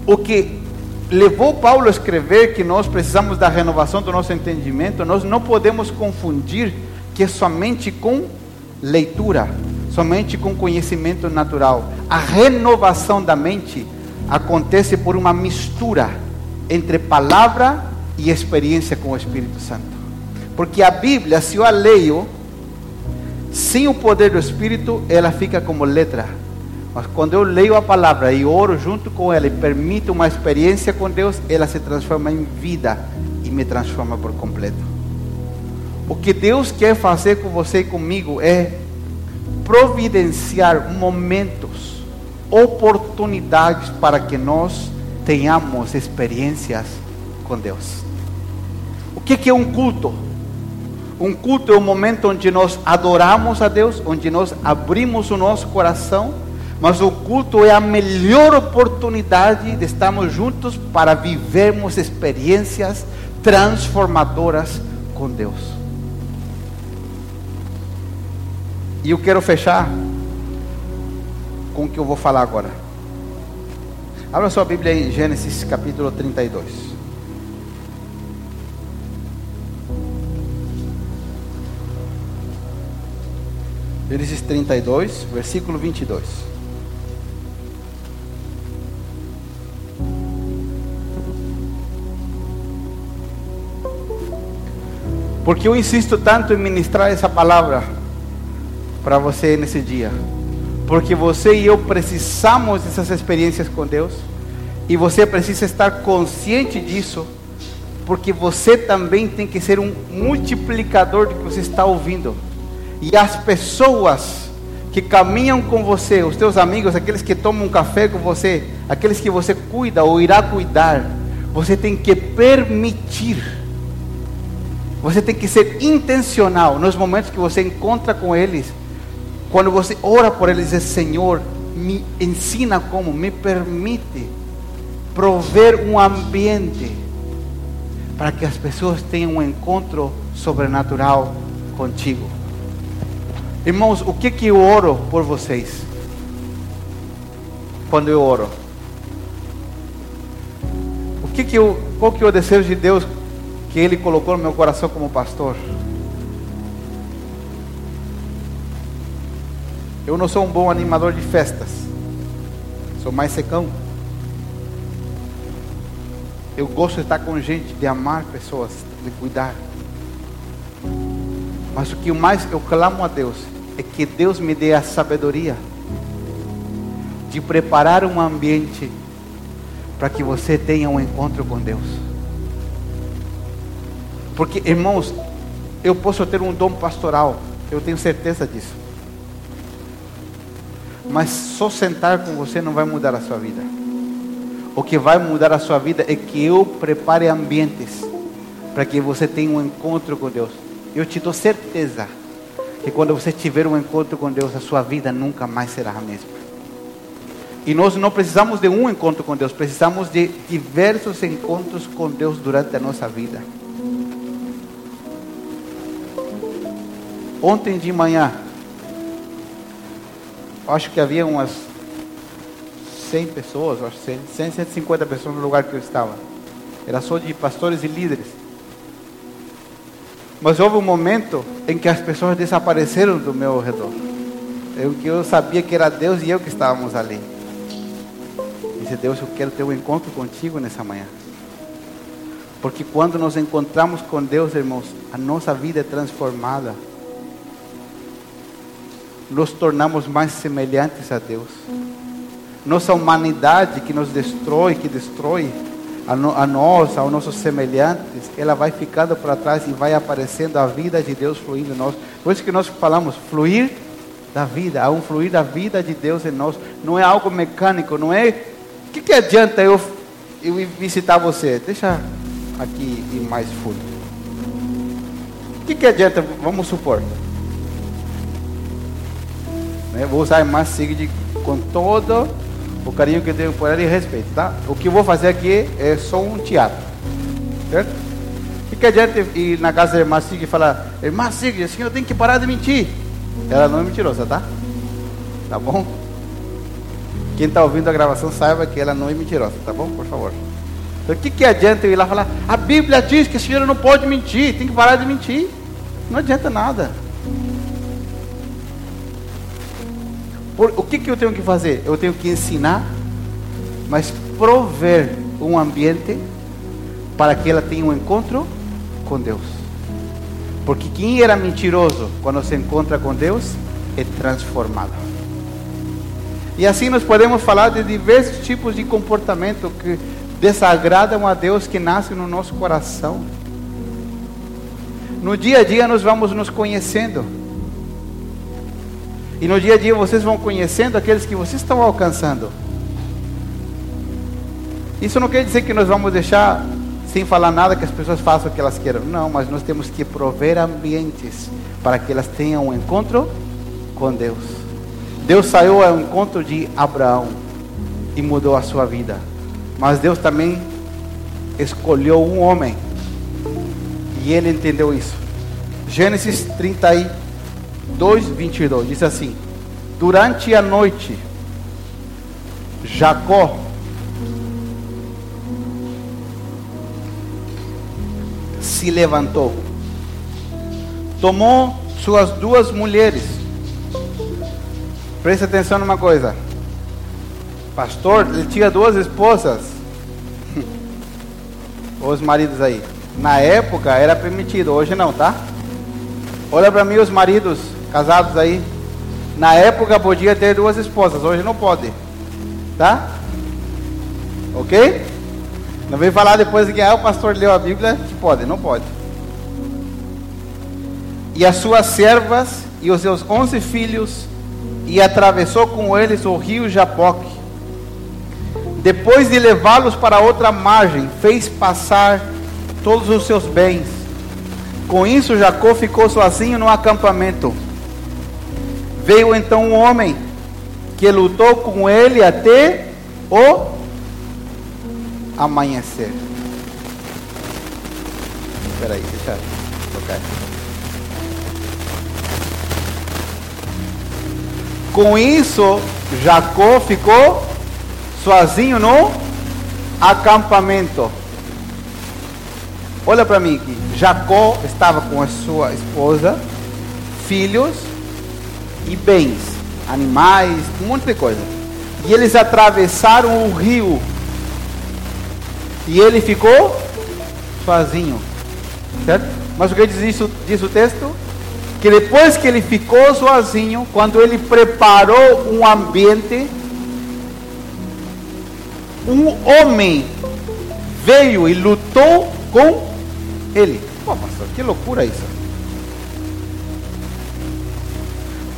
O que levou Paulo a escrever que nós precisamos da renovação do nosso entendimento, nós não podemos confundir que é somente com leitura somente com conhecimento natural. A renovação da mente acontece por uma mistura entre palavra e experiência com o Espírito Santo. Porque a Bíblia, se eu a leio sem o poder do Espírito, ela fica como letra. Mas quando eu leio a palavra e oro junto com ela e permito uma experiência com Deus, ela se transforma em vida e me transforma por completo. O que Deus quer fazer com você e comigo é providenciar momentos, oportunidades para que nós tenhamos experiências com Deus. O que é um culto? Um culto é um momento onde nós adoramos a Deus, onde nós abrimos o nosso coração, mas o culto é a melhor oportunidade de estarmos juntos para vivermos experiências transformadoras com Deus. E eu quero fechar com o que eu vou falar agora. Abra sua Bíblia em Gênesis capítulo 32. Gênesis 32, versículo 22. Porque eu insisto tanto em ministrar essa palavra para você nesse dia. Porque você e eu precisamos dessas experiências com Deus. E você precisa estar consciente disso. Porque você também tem que ser um multiplicador do que você está ouvindo. E as pessoas que caminham com você, os teus amigos, aqueles que tomam um café com você, aqueles que você cuida ou irá cuidar, você tem que permitir. Você tem que ser intencional nos momentos que você encontra com eles. Quando você ora por eles, diz: Senhor, me ensina como, me permite prover um ambiente para que as pessoas tenham um encontro sobrenatural contigo. Irmãos, o que que eu oro por vocês? Quando eu oro, o que que eu, qual que é o desejo de Deus que Ele colocou no meu coração como pastor? Eu não sou um bom animador de festas, sou mais secão. Eu gosto de estar com gente, de amar pessoas, de cuidar. Mas o que mais eu clamo a Deus é que Deus me dê a sabedoria de preparar um ambiente para que você tenha um encontro com Deus. Porque, irmãos, eu posso ter um dom pastoral, eu tenho certeza disso. Mas só sentar com você não vai mudar a sua vida. O que vai mudar a sua vida é que eu prepare ambientes para que você tenha um encontro com Deus. Eu te dou certeza que quando você tiver um encontro com Deus, a sua vida nunca mais será a mesma. E nós não precisamos de um encontro com Deus, precisamos de diversos encontros com Deus durante a nossa vida. Ontem de manhã, acho que havia umas 100 pessoas, acho 100, 150 pessoas no lugar que eu estava. Era só de pastores e líderes. Mas houve um momento em que as pessoas desapareceram do meu redor. Eu eu sabia que era Deus e eu que estávamos ali. Disse Deus, eu quero ter um encontro contigo nessa manhã. Porque quando nos encontramos com Deus, irmãos, a nossa vida é transformada. Nos tornamos mais semelhantes a Deus. Nossa humanidade que nos destrói, que destrói, a, no, a nós, aos nossos semelhantes, ela vai ficando para trás e vai aparecendo a vida de Deus fluindo em nós. Por isso que nós falamos, fluir da vida, há um fluir da vida de Deus em nós. Não é algo mecânico, não é. O que, que adianta eu, eu visitar você? Deixa aqui ir mais fundo. O que, que adianta, vamos supor. Né? Vou usar mais signo com todo o carinho que tenho por ela e respeito, tá? O que vou fazer aqui é só um teatro, certo? O que adianta ir na casa da irmã Sig e falar, irmã Sig, assim eu tenho que parar de mentir. Ela não é mentirosa, tá? Tá bom? Quem está ouvindo a gravação saiba que ela não é mentirosa, tá bom? Por favor. Então, o que, que adianta eu ir lá falar, a Bíblia diz que a senhora não pode mentir, tem que parar de mentir. Não adianta nada. Por, o que, que eu tenho que fazer? Eu tenho que ensinar, mas prover um ambiente para que ela tenha um encontro com Deus. Porque quem era mentiroso quando se encontra com Deus é transformado. E assim nós podemos falar de diversos tipos de comportamento que desagradam a Deus que nasce no nosso coração. No dia a dia nós vamos nos conhecendo. E no dia a dia vocês vão conhecendo aqueles que vocês estão alcançando. Isso não quer dizer que nós vamos deixar sem falar nada que as pessoas façam o que elas queiram. Não, mas nós temos que prover ambientes para que elas tenham um encontro com Deus. Deus saiu ao encontro de Abraão e mudou a sua vida. Mas Deus também escolheu um homem. E ele entendeu isso. Gênesis 31 2, 22, diz assim: Durante a noite, Jacó se levantou, tomou suas duas mulheres. Preste atenção numa coisa. Pastor, ele tinha duas esposas. Os maridos aí. Na época era permitido, hoje não, tá? Olha para mim os maridos casados aí. Na época podia ter duas esposas, hoje não pode. Tá? Ok? Não vem falar depois de que ah, o pastor leu a Bíblia, que pode, não pode. E as suas servas e os seus onze filhos, e atravessou com eles o rio Jaboque. Depois de levá-los para outra margem, fez passar todos os seus bens. Com isso, Jacó ficou sozinho no acampamento. Veio então um homem que lutou com ele até o amanhecer. Espera aí, deixa eu tocar. Com isso, Jacó ficou sozinho no acampamento. Olha para mim aqui. Jacó estava com a sua esposa, filhos e bens, animais, um monte de coisa. E eles atravessaram o rio. E ele ficou sozinho. Certo? Mas o que diz, isso, diz o texto? Que depois que ele ficou sozinho, quando ele preparou um ambiente, um homem veio e lutou com ele. Pô, pastor, que loucura isso.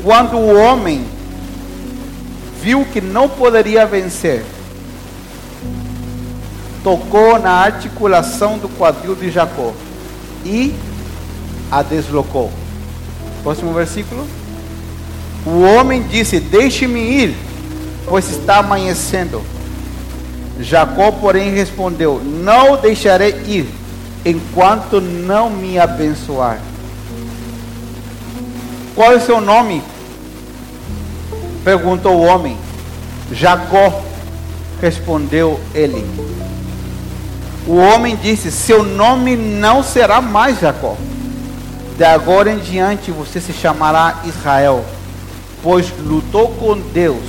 Quando o homem viu que não poderia vencer, tocou na articulação do quadril de Jacó e a deslocou. Próximo versículo. O homem disse: Deixe-me ir, pois está amanhecendo. Jacó, porém, respondeu: Não deixarei ir enquanto não me abençoar. Qual é o seu nome? Perguntou o homem. Jacó, respondeu ele. O homem disse: Seu nome não será mais Jacó. De agora em diante você se chamará Israel, pois lutou com Deus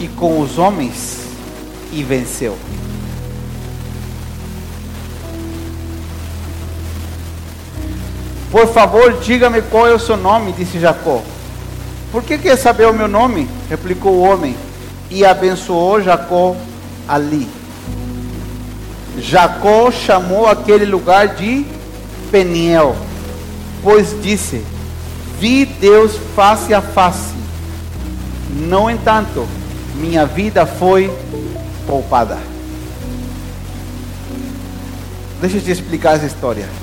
e com os homens e venceu. Por favor, diga-me qual é o seu nome, disse Jacó. Por que quer saber o meu nome? replicou o homem. E abençoou Jacó ali. Jacó chamou aquele lugar de Peniel, pois disse: Vi Deus face a face. No entanto, minha vida foi poupada. Deixa eu te explicar essa história.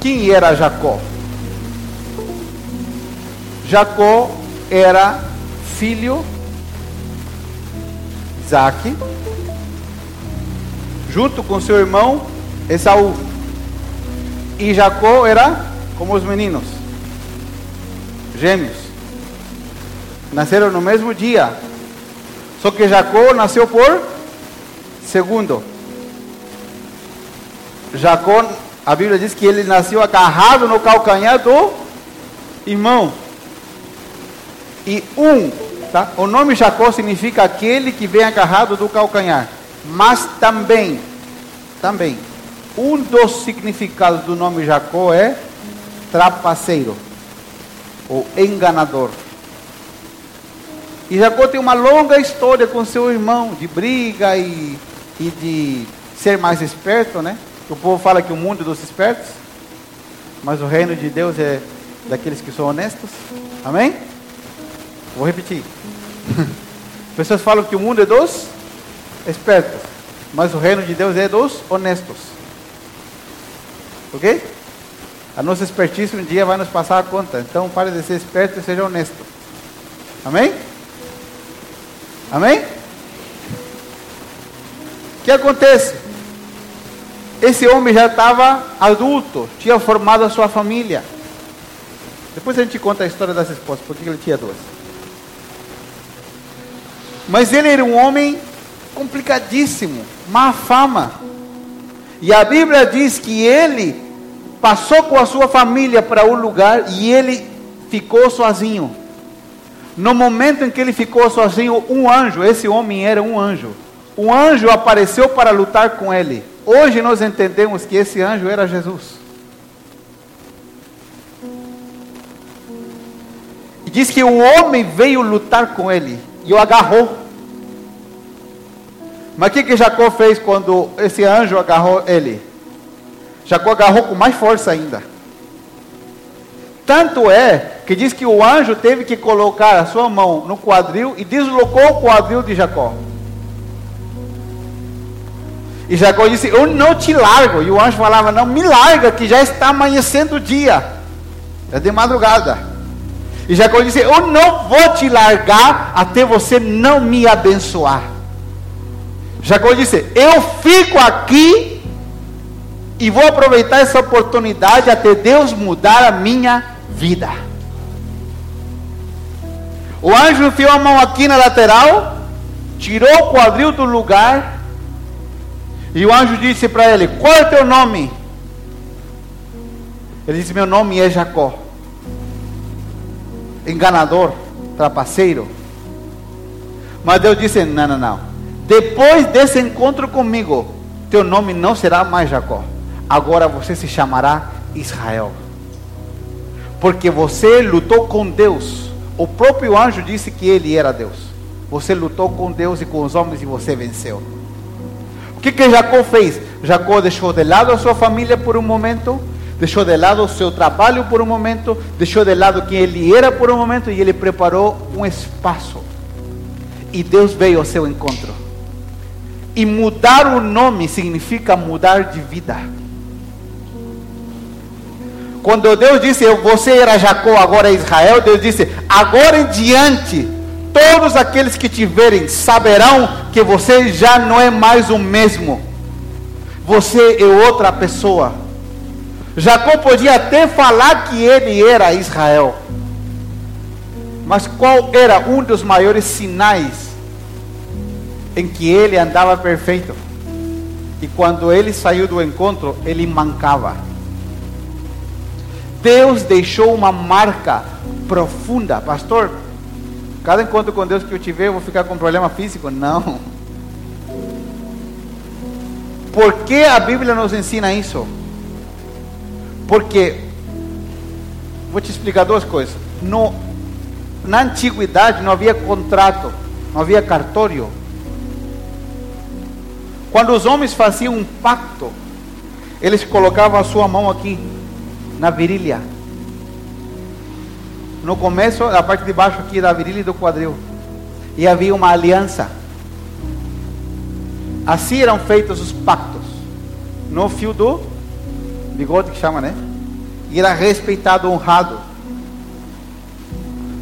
Quem era Jacó? Jacó era filho Isaac, junto com seu irmão Esaú. E Jacó era como os meninos, gêmeos. Nasceram no mesmo dia. Só que Jacó nasceu por segundo. Jacó a Bíblia diz que ele nasceu agarrado no calcanhar do irmão. E um, tá? O nome Jacó significa aquele que vem agarrado do calcanhar. Mas também, também, um dos significados do nome Jacó é trapaceiro ou enganador. E Jacó tem uma longa história com seu irmão de briga e, e de ser mais esperto, né? O povo fala que o mundo é dos espertos, mas o reino de Deus é daqueles que são honestos. Amém? Vou repetir. Pessoas falam que o mundo é dos espertos, mas o reino de Deus é dos honestos. Ok? A nossa expertise um dia vai nos passar a conta. Então pare de ser esperto e seja honesto. Amém? Amém? O que acontece? Esse homem já estava adulto, tinha formado a sua família. Depois a gente conta a história das esposas, porque ele tinha duas. Mas ele era um homem complicadíssimo, má fama. E a Bíblia diz que ele passou com a sua família para um lugar e ele ficou sozinho. No momento em que ele ficou sozinho, um anjo, esse homem era um anjo. Um anjo apareceu para lutar com ele. Hoje nós entendemos que esse anjo era Jesus. E diz que o homem veio lutar com ele e o agarrou. Mas o que, que Jacó fez quando esse anjo agarrou ele? Jacó agarrou com mais força ainda. Tanto é que diz que o anjo teve que colocar a sua mão no quadril e deslocou o quadril de Jacó. E Jacó disse: Eu não te largo. E o anjo falava: Não, me larga, que já está amanhecendo o dia. É de madrugada. E Jacó disse: Eu não vou te largar até você não me abençoar. Jacó disse: Eu fico aqui e vou aproveitar essa oportunidade até Deus mudar a minha vida. O anjo enfiou a mão aqui na lateral, tirou o quadril do lugar e o anjo disse para ele: Qual é o teu nome? Ele disse: Meu nome é Jacó. Enganador, trapaceiro. Mas Deus disse: Não, não, não. Depois desse encontro comigo, teu nome não será mais Jacó. Agora você se chamará Israel. Porque você lutou com Deus. O próprio anjo disse que ele era Deus. Você lutou com Deus e com os homens e você venceu. O que, que Jacó fez? Jacó deixou de lado a sua família por um momento, deixou de lado o seu trabalho por um momento, deixou de lado quem ele era por um momento e ele preparou um espaço. E Deus veio ao seu encontro. E mudar o nome significa mudar de vida. Quando Deus disse, você era Jacó, agora é Israel, Deus disse, agora em diante Todos aqueles que te verem saberão que você já não é mais o mesmo. Você é outra pessoa. Jacó podia até falar que ele era Israel. Mas qual era um dos maiores sinais em que ele andava perfeito? E quando ele saiu do encontro, ele mancava. Deus deixou uma marca profunda, pastor. Cada encontro com Deus que eu tiver, eu vou ficar com problema físico? Não. Por que a Bíblia nos ensina isso? Porque, vou te explicar duas coisas. No, na antiguidade não havia contrato, não havia cartório. Quando os homens faziam um pacto, eles colocavam a sua mão aqui, na virilha no começo, a parte de baixo aqui da virilha e do quadril. E havia uma aliança. Assim eram feitos os pactos. No fio do bigode que chama, né? E era respeitado, honrado.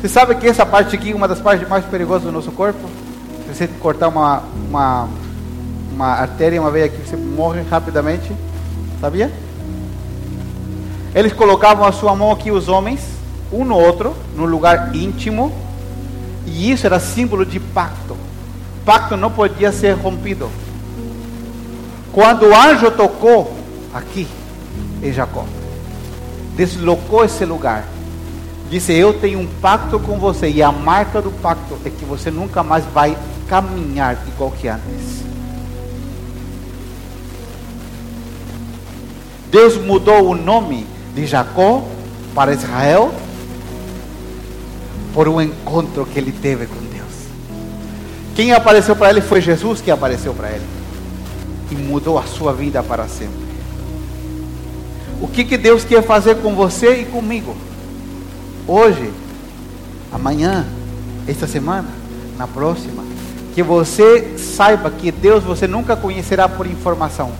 Você sabe que essa parte aqui é uma das partes mais perigosas do nosso corpo? Se você cortar uma, uma, uma artéria, uma veia aqui, você morre rapidamente. Sabia? Eles colocavam a sua mão aqui, os homens um no outro, no lugar íntimo, e isso era símbolo de pacto. Pacto não podia ser rompido. Quando o anjo tocou aqui em Jacó, deslocou esse lugar, disse: Eu tenho um pacto com você, e a marca do pacto é que você nunca mais vai caminhar igual que antes. Deus mudou o nome de Jacó para Israel por um encontro que ele teve com Deus. Quem apareceu para ele foi Jesus que apareceu para ele e mudou a sua vida para sempre. O que, que Deus quer fazer com você e comigo? Hoje, amanhã, esta semana, na próxima. Que você saiba que Deus você nunca conhecerá por informação.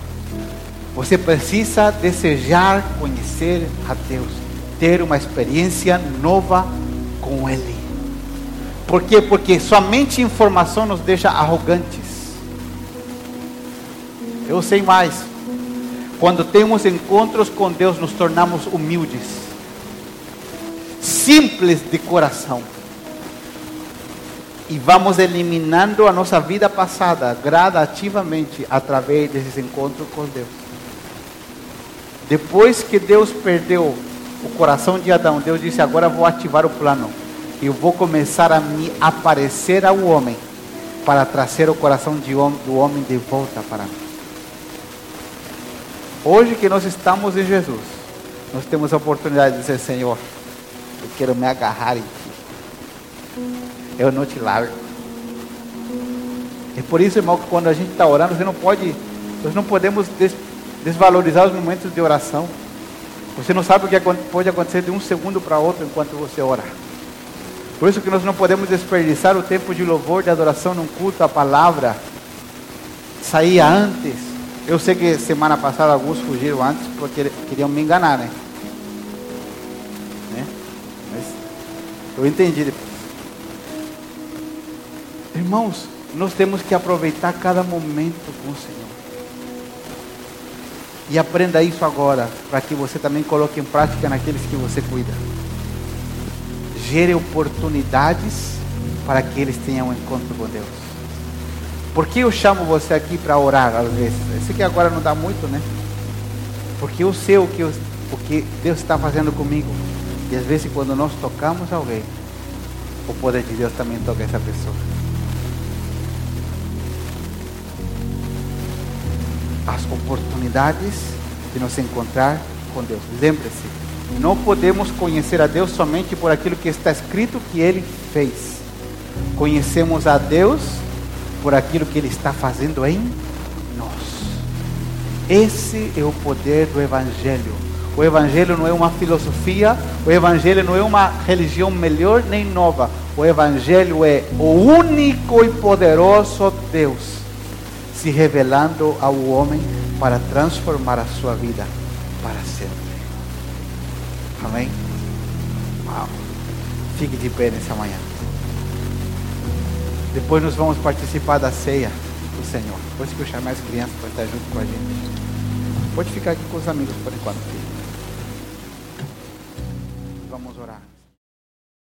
Você precisa desejar conhecer a Deus, ter uma experiência nova com Ele. Por quê? Porque somente informação nos deixa arrogantes. Eu sei mais. Quando temos encontros com Deus, nos tornamos humildes, simples de coração. E vamos eliminando a nossa vida passada gradativamente através desses encontros com Deus. Depois que Deus perdeu o coração de Adão, Deus disse: Agora vou ativar o plano. Eu vou começar a me aparecer ao homem para trazer o coração de, do homem de volta para mim. Hoje que nós estamos em Jesus, nós temos a oportunidade de dizer: Senhor, eu quero me agarrar em Ti. Eu não te largo. É por isso, irmão, que quando a gente está orando, você não pode, nós não podemos des, desvalorizar os momentos de oração. Você não sabe o que pode acontecer de um segundo para outro enquanto você ora. Por isso que nós não podemos desperdiçar o tempo de louvor, de adoração num culto, a palavra. Saía antes. Eu sei que semana passada alguns fugiram antes porque queriam me enganar, né? né? Mas eu entendi depois. Irmãos, nós temos que aproveitar cada momento com o Senhor. E aprenda isso agora, para que você também coloque em prática naqueles que você cuida. Gere oportunidades para que eles tenham um encontro com Deus. Por que eu chamo você aqui para orar às vezes? Esse aqui agora não dá muito, né? Porque eu sei o que, eu, o que Deus está fazendo comigo. E às vezes quando nós tocamos alguém, o poder de Deus também toca essa pessoa. As oportunidades de nos encontrar com Deus. Lembre-se, não podemos conhecer a Deus somente por aquilo que está escrito que Ele fez. Conhecemos a Deus por aquilo que Ele está fazendo em nós. Esse é o poder do Evangelho. O Evangelho não é uma filosofia, o Evangelho não é uma religião melhor nem nova. O Evangelho é o único e poderoso Deus se revelando ao homem para transformar a sua vida para sempre. Amém? Uau. Fique de pé nessa manhã. Depois nós vamos participar da ceia do Senhor. Depois que eu chamar as crianças para estar junto com a gente. Pode ficar aqui com os amigos por enquanto. Vamos